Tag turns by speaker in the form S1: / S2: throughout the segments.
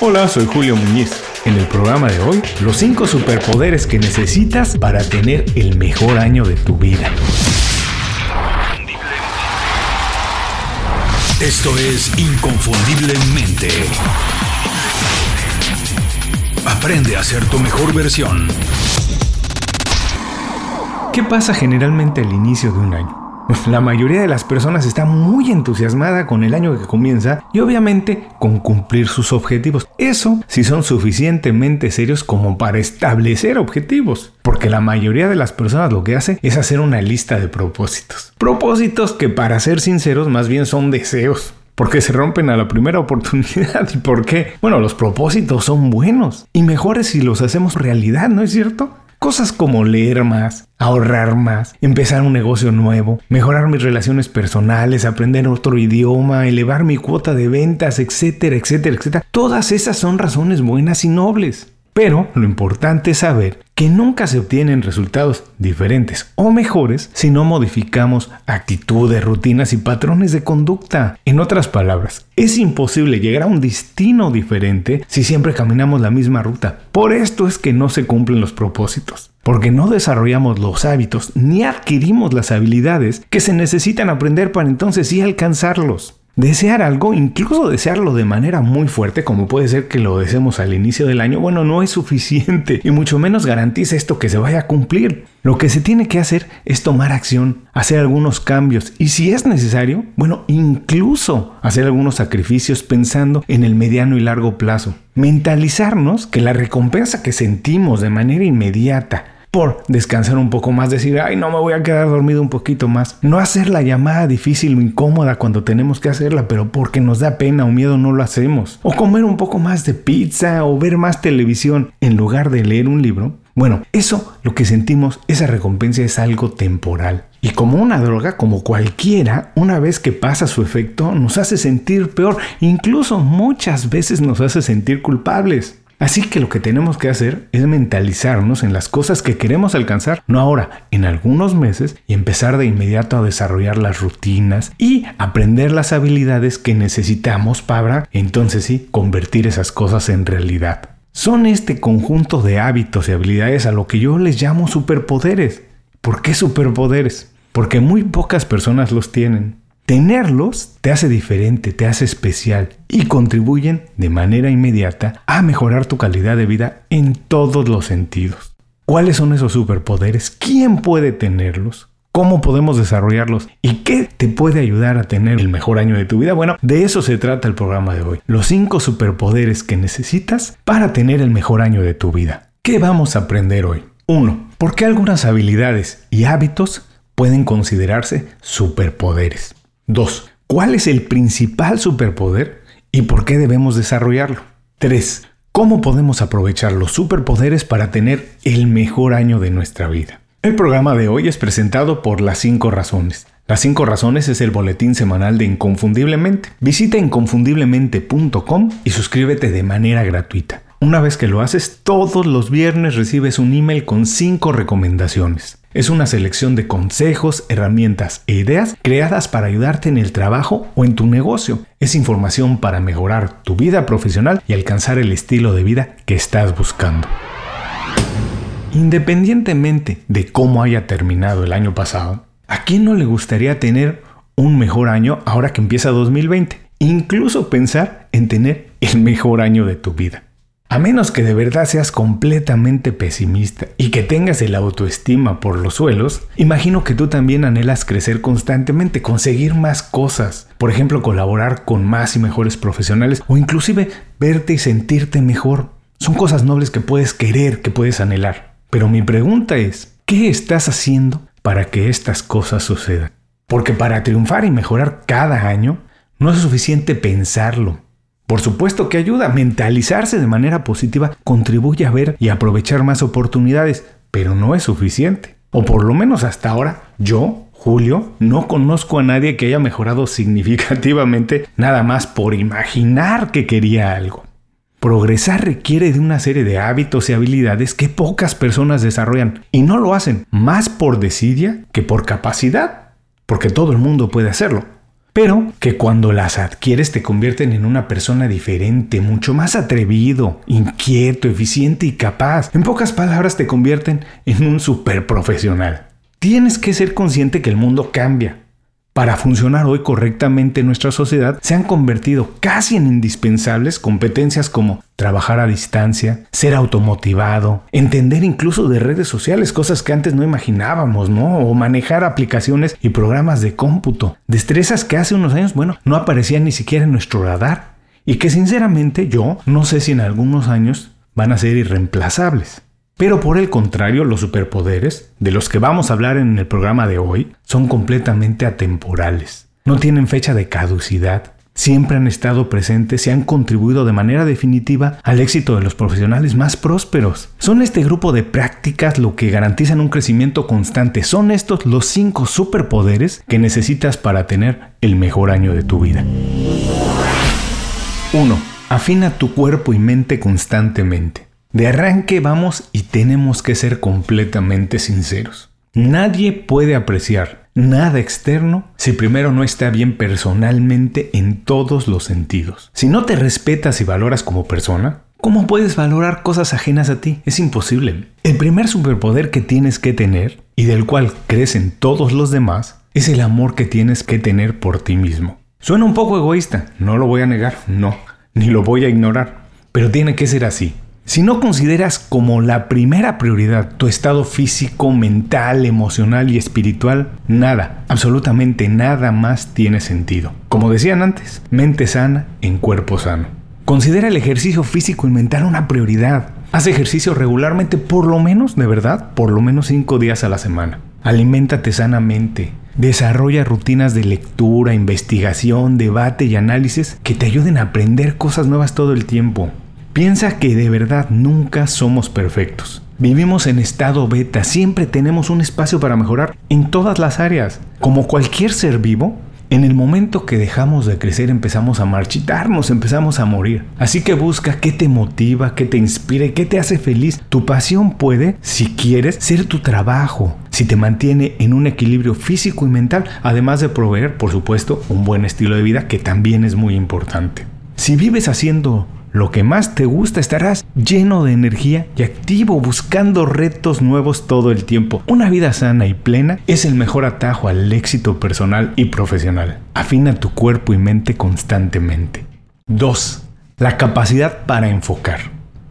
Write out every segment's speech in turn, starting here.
S1: Hola, soy Julio Muñiz. En el programa de hoy, los 5 superpoderes que necesitas para tener el mejor año de tu vida.
S2: Esto es Inconfundiblemente. Aprende a ser tu mejor versión.
S1: ¿Qué pasa generalmente al inicio de un año? La mayoría de las personas está muy entusiasmada con el año que comienza y obviamente con cumplir sus objetivos. Eso si son suficientemente serios como para establecer objetivos. Porque la mayoría de las personas lo que hace es hacer una lista de propósitos. Propósitos que para ser sinceros más bien son deseos porque se rompen a la primera oportunidad. ¿Y por qué? Bueno, los propósitos son buenos y mejores si los hacemos realidad, ¿no es cierto? Cosas como leer más, ahorrar más, empezar un negocio nuevo, mejorar mis relaciones personales, aprender otro idioma, elevar mi cuota de ventas, etcétera, etcétera, etcétera. Todas esas son razones buenas y nobles. Pero lo importante es saber que nunca se obtienen resultados diferentes o mejores si no modificamos actitudes, rutinas y patrones de conducta. En otras palabras, es imposible llegar a un destino diferente si siempre caminamos la misma ruta. Por esto es que no se cumplen los propósitos porque no desarrollamos los hábitos ni adquirimos las habilidades que se necesitan aprender para entonces sí alcanzarlos. Desear algo, incluso desearlo de manera muy fuerte, como puede ser que lo deseemos al inicio del año, bueno, no es suficiente y mucho menos garantiza esto que se vaya a cumplir. Lo que se tiene que hacer es tomar acción, hacer algunos cambios y si es necesario, bueno, incluso hacer algunos sacrificios pensando en el mediano y largo plazo. Mentalizarnos que la recompensa que sentimos de manera inmediata por descansar un poco más, decir, ay, no me voy a quedar dormido un poquito más. No hacer la llamada difícil o incómoda cuando tenemos que hacerla, pero porque nos da pena o miedo no lo hacemos. O comer un poco más de pizza o ver más televisión en lugar de leer un libro. Bueno, eso lo que sentimos, esa recompensa es algo temporal. Y como una droga, como cualquiera, una vez que pasa su efecto, nos hace sentir peor, incluso muchas veces nos hace sentir culpables. Así que lo que tenemos que hacer es mentalizarnos en las cosas que queremos alcanzar, no ahora, en algunos meses, y empezar de inmediato a desarrollar las rutinas y aprender las habilidades que necesitamos para, entonces sí, convertir esas cosas en realidad. Son este conjunto de hábitos y habilidades a lo que yo les llamo superpoderes. ¿Por qué superpoderes? Porque muy pocas personas los tienen. Tenerlos te hace diferente, te hace especial y contribuyen de manera inmediata a mejorar tu calidad de vida en todos los sentidos. ¿Cuáles son esos superpoderes? ¿Quién puede tenerlos? ¿Cómo podemos desarrollarlos? ¿Y qué te puede ayudar a tener el mejor año de tu vida? Bueno, de eso se trata el programa de hoy. Los 5 superpoderes que necesitas para tener el mejor año de tu vida. ¿Qué vamos a aprender hoy? 1. ¿Por qué algunas habilidades y hábitos pueden considerarse superpoderes? 2. ¿Cuál es el principal superpoder y por qué debemos desarrollarlo? 3. ¿Cómo podemos aprovechar los superpoderes para tener el mejor año de nuestra vida? El programa de hoy es presentado por Las 5 Razones. Las 5 Razones es el boletín semanal de Inconfundiblemente. Visita inconfundiblemente.com y suscríbete de manera gratuita. Una vez que lo haces, todos los viernes recibes un email con 5 recomendaciones. Es una selección de consejos, herramientas e ideas creadas para ayudarte en el trabajo o en tu negocio. Es información para mejorar tu vida profesional y alcanzar el estilo de vida que estás buscando. Independientemente de cómo haya terminado el año pasado, ¿a quién no le gustaría tener un mejor año ahora que empieza 2020? Incluso pensar en tener el mejor año de tu vida. A menos que de verdad seas completamente pesimista y que tengas el autoestima por los suelos, imagino que tú también anhelas crecer constantemente, conseguir más cosas, por ejemplo colaborar con más y mejores profesionales o inclusive verte y sentirte mejor. Son cosas nobles que puedes querer, que puedes anhelar. Pero mi pregunta es, ¿qué estás haciendo para que estas cosas sucedan? Porque para triunfar y mejorar cada año, no es suficiente pensarlo, por supuesto que ayuda. Mentalizarse de manera positiva contribuye a ver y aprovechar más oportunidades, pero no es suficiente. O por lo menos hasta ahora, yo, Julio, no conozco a nadie que haya mejorado significativamente nada más por imaginar que quería algo. Progresar requiere de una serie de hábitos y habilidades que pocas personas desarrollan y no lo hacen más por desidia que por capacidad, porque todo el mundo puede hacerlo pero que cuando las adquieres te convierten en una persona diferente, mucho más atrevido, inquieto, eficiente y capaz. En pocas palabras te convierten en un super profesional. Tienes que ser consciente que el mundo cambia, para funcionar hoy correctamente en nuestra sociedad, se han convertido casi en indispensables competencias como trabajar a distancia, ser automotivado, entender incluso de redes sociales, cosas que antes no imaginábamos, ¿no? O manejar aplicaciones y programas de cómputo, destrezas que hace unos años, bueno, no aparecían ni siquiera en nuestro radar y que sinceramente yo no sé si en algunos años van a ser irreemplazables. Pero por el contrario, los superpoderes, de los que vamos a hablar en el programa de hoy, son completamente atemporales. No tienen fecha de caducidad. Siempre han estado presentes y han contribuido de manera definitiva al éxito de los profesionales más prósperos. Son este grupo de prácticas lo que garantizan un crecimiento constante. Son estos los cinco superpoderes que necesitas para tener el mejor año de tu vida. 1. Afina tu cuerpo y mente constantemente. De arranque vamos y tenemos que ser completamente sinceros. Nadie puede apreciar nada externo si primero no está bien personalmente en todos los sentidos. Si no te respetas y valoras como persona, ¿cómo puedes valorar cosas ajenas a ti? Es imposible. El primer superpoder que tienes que tener y del cual crecen todos los demás es el amor que tienes que tener por ti mismo. Suena un poco egoísta, no lo voy a negar, no, ni lo voy a ignorar, pero tiene que ser así. Si no consideras como la primera prioridad tu estado físico, mental, emocional y espiritual, nada, absolutamente nada más tiene sentido. Como decían antes, mente sana en cuerpo sano. Considera el ejercicio físico y mental una prioridad. Haz ejercicio regularmente, por lo menos, de verdad, por lo menos 5 días a la semana. Aliméntate sanamente. Desarrolla rutinas de lectura, investigación, debate y análisis que te ayuden a aprender cosas nuevas todo el tiempo. Piensa que de verdad nunca somos perfectos. Vivimos en estado beta, siempre tenemos un espacio para mejorar en todas las áreas. Como cualquier ser vivo, en el momento que dejamos de crecer empezamos a marchitarnos, empezamos a morir. Así que busca qué te motiva, qué te inspira y qué te hace feliz. Tu pasión puede, si quieres, ser tu trabajo, si te mantiene en un equilibrio físico y mental, además de proveer, por supuesto, un buen estilo de vida que también es muy importante. Si vives haciendo lo que más te gusta, estarás lleno de energía y activo, buscando retos nuevos todo el tiempo. Una vida sana y plena es el mejor atajo al éxito personal y profesional. Afina tu cuerpo y mente constantemente. 2. La capacidad para enfocar.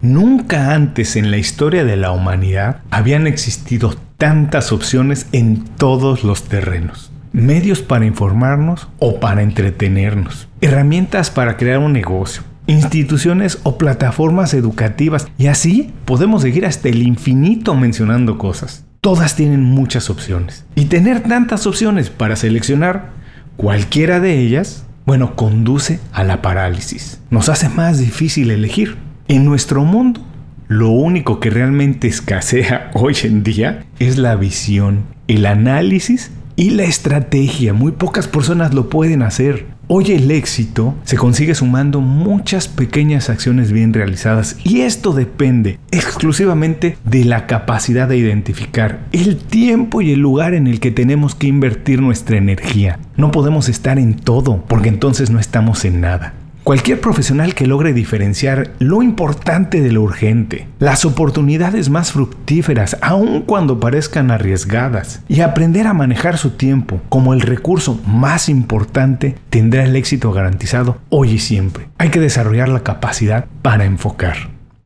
S1: Nunca antes en la historia de la humanidad habían existido tantas opciones en todos los terrenos. Medios para informarnos o para entretenernos. Herramientas para crear un negocio instituciones o plataformas educativas. Y así podemos seguir hasta el infinito mencionando cosas. Todas tienen muchas opciones. Y tener tantas opciones para seleccionar cualquiera de ellas, bueno, conduce a la parálisis. Nos hace más difícil elegir. En nuestro mundo, lo único que realmente escasea hoy en día es la visión, el análisis y la estrategia. Muy pocas personas lo pueden hacer. Hoy el éxito se consigue sumando muchas pequeñas acciones bien realizadas y esto depende exclusivamente de la capacidad de identificar el tiempo y el lugar en el que tenemos que invertir nuestra energía. No podemos estar en todo porque entonces no estamos en nada. Cualquier profesional que logre diferenciar lo importante de lo urgente, las oportunidades más fructíferas, aun cuando parezcan arriesgadas, y aprender a manejar su tiempo como el recurso más importante, tendrá el éxito garantizado hoy y siempre. Hay que desarrollar la capacidad para enfocar.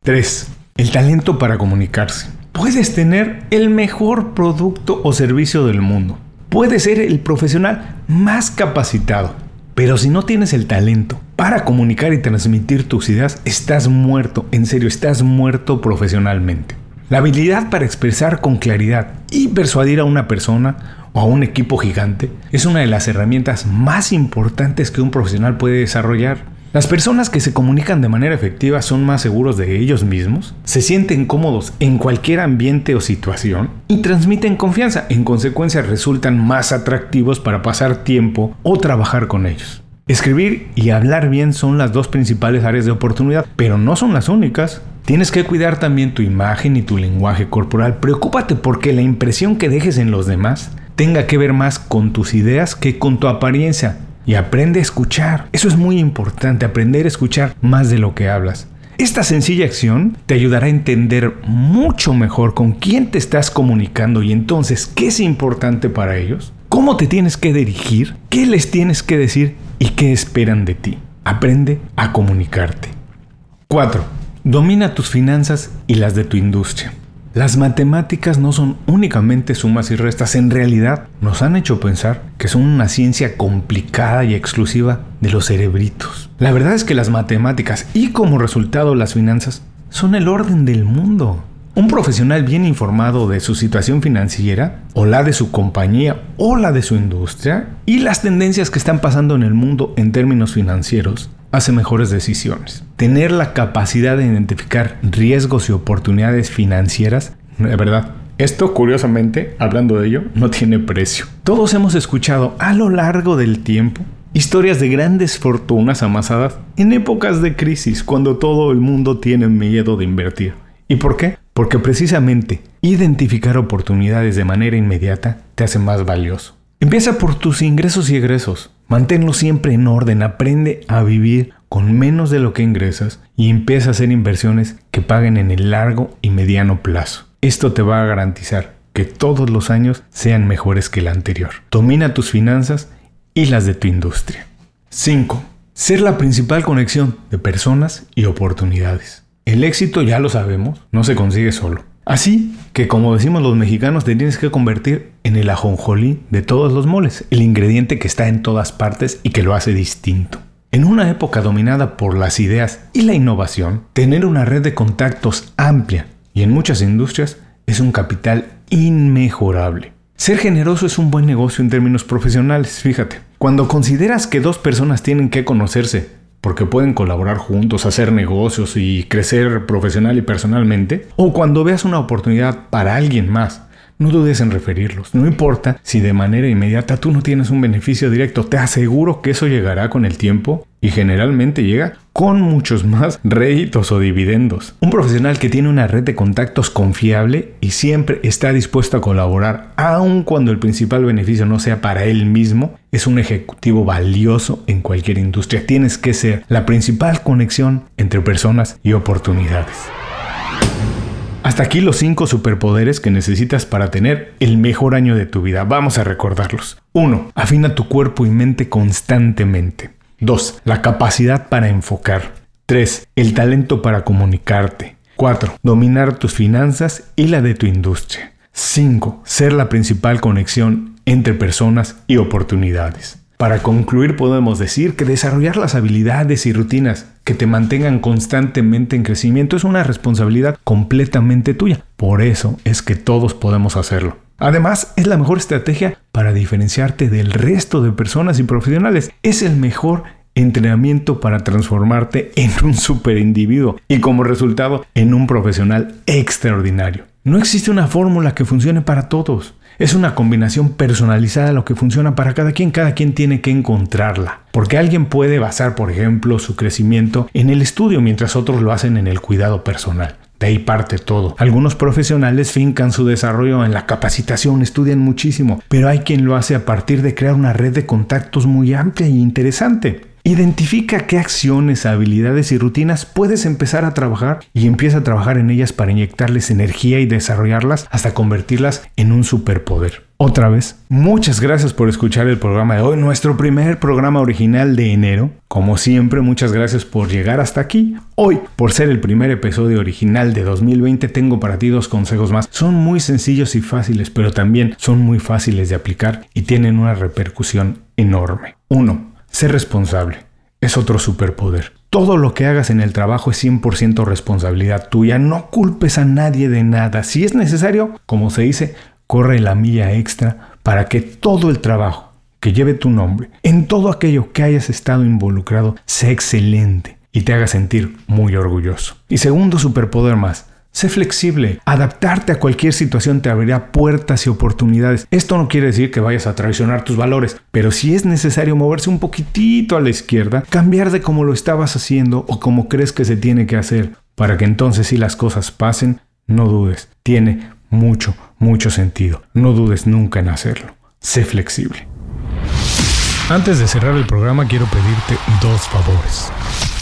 S1: 3. El talento para comunicarse. Puedes tener el mejor producto o servicio del mundo. Puedes ser el profesional más capacitado pero si no tienes el talento para comunicar y transmitir tus ideas, estás muerto, en serio, estás muerto profesionalmente. La habilidad para expresar con claridad y persuadir a una persona o a un equipo gigante es una de las herramientas más importantes que un profesional puede desarrollar. Las personas que se comunican de manera efectiva son más seguros de ellos mismos, se sienten cómodos en cualquier ambiente o situación y transmiten confianza. En consecuencia resultan más atractivos para pasar tiempo o trabajar con ellos. Escribir y hablar bien son las dos principales áreas de oportunidad, pero no son las únicas. Tienes que cuidar también tu imagen y tu lenguaje corporal. Preocúpate porque la impresión que dejes en los demás tenga que ver más con tus ideas que con tu apariencia. Y aprende a escuchar. Eso es muy importante, aprender a escuchar más de lo que hablas. Esta sencilla acción te ayudará a entender mucho mejor con quién te estás comunicando y entonces qué es importante para ellos, cómo te tienes que dirigir, qué les tienes que decir y qué esperan de ti. Aprende a comunicarte. 4. Domina tus finanzas y las de tu industria. Las matemáticas no son únicamente sumas y restas, en realidad nos han hecho pensar que son una ciencia complicada y exclusiva de los cerebritos. La verdad es que las matemáticas y como resultado las finanzas son el orden del mundo. Un profesional bien informado de su situación financiera, o la de su compañía, o la de su industria, y las tendencias que están pasando en el mundo en términos financieros, hace mejores decisiones. Tener la capacidad de identificar riesgos y oportunidades financieras, de verdad, esto, curiosamente, hablando de ello, no tiene precio. Todos hemos escuchado a lo largo del tiempo historias de grandes fortunas amasadas en épocas de crisis, cuando todo el mundo tiene miedo de invertir. ¿Y por qué? Porque precisamente identificar oportunidades de manera inmediata te hace más valioso. Empieza por tus ingresos y egresos. Manténlo siempre en orden, aprende a vivir con menos de lo que ingresas y empieza a hacer inversiones que paguen en el largo y mediano plazo. Esto te va a garantizar que todos los años sean mejores que el anterior. Domina tus finanzas y las de tu industria. 5. Ser la principal conexión de personas y oportunidades. El éxito, ya lo sabemos, no se consigue solo. Así que, como decimos los mexicanos, te tienes que convertir en el ajonjolí de todos los moles, el ingrediente que está en todas partes y que lo hace distinto. En una época dominada por las ideas y la innovación, tener una red de contactos amplia y en muchas industrias es un capital inmejorable. Ser generoso es un buen negocio en términos profesionales, fíjate. Cuando consideras que dos personas tienen que conocerse porque pueden colaborar juntos, hacer negocios y crecer profesional y personalmente, o cuando veas una oportunidad para alguien más, no dudes en referirlos. No importa si de manera inmediata tú no tienes un beneficio directo, te aseguro que eso llegará con el tiempo y generalmente llega con muchos más réditos o dividendos. Un profesional que tiene una red de contactos confiable y siempre está dispuesto a colaborar, aun cuando el principal beneficio no sea para él mismo, es un ejecutivo valioso en cualquier industria. Tienes que ser la principal conexión entre personas y oportunidades. Hasta aquí los 5 superpoderes que necesitas para tener el mejor año de tu vida. Vamos a recordarlos. 1. Afina tu cuerpo y mente constantemente. 2. La capacidad para enfocar. 3. El talento para comunicarte. 4. Dominar tus finanzas y la de tu industria. 5. Ser la principal conexión entre personas y oportunidades. Para concluir podemos decir que desarrollar las habilidades y rutinas que te mantengan constantemente en crecimiento es una responsabilidad completamente tuya. Por eso es que todos podemos hacerlo. Además, es la mejor estrategia para diferenciarte del resto de personas y profesionales. Es el mejor entrenamiento para transformarte en un super individuo y como resultado en un profesional extraordinario. No existe una fórmula que funcione para todos. Es una combinación personalizada lo que funciona para cada quien. Cada quien tiene que encontrarla. Porque alguien puede basar, por ejemplo, su crecimiento en el estudio, mientras otros lo hacen en el cuidado personal. De ahí parte todo. Algunos profesionales fincan su desarrollo en la capacitación, estudian muchísimo, pero hay quien lo hace a partir de crear una red de contactos muy amplia y interesante. Identifica qué acciones, habilidades y rutinas puedes empezar a trabajar y empieza a trabajar en ellas para inyectarles energía y desarrollarlas hasta convertirlas en un superpoder. Otra vez, muchas gracias por escuchar el programa de hoy, nuestro primer programa original de enero. Como siempre, muchas gracias por llegar hasta aquí. Hoy, por ser el primer episodio original de 2020, tengo para ti dos consejos más. Son muy sencillos y fáciles, pero también son muy fáciles de aplicar y tienen una repercusión enorme. 1 Ser responsable es otro superpoder. Todo lo que hagas en el trabajo es 100% responsabilidad tuya. No culpes a nadie de nada. Si es necesario, como se dice, corre la milla extra para que todo el trabajo que lleve tu nombre, en todo aquello que hayas estado involucrado, sea excelente y te haga sentir muy orgulloso. Y segundo superpoder más, Sé flexible. Adaptarte a cualquier situación te abrirá puertas y oportunidades. Esto no quiere decir que vayas a traicionar tus valores, pero si es necesario moverse un poquitito a la izquierda, cambiar de como lo estabas haciendo o como crees que se tiene que hacer, para que entonces si las cosas pasen, no dudes. Tiene mucho, mucho sentido. No dudes nunca en hacerlo. Sé flexible. Antes de cerrar el programa quiero pedirte dos favores.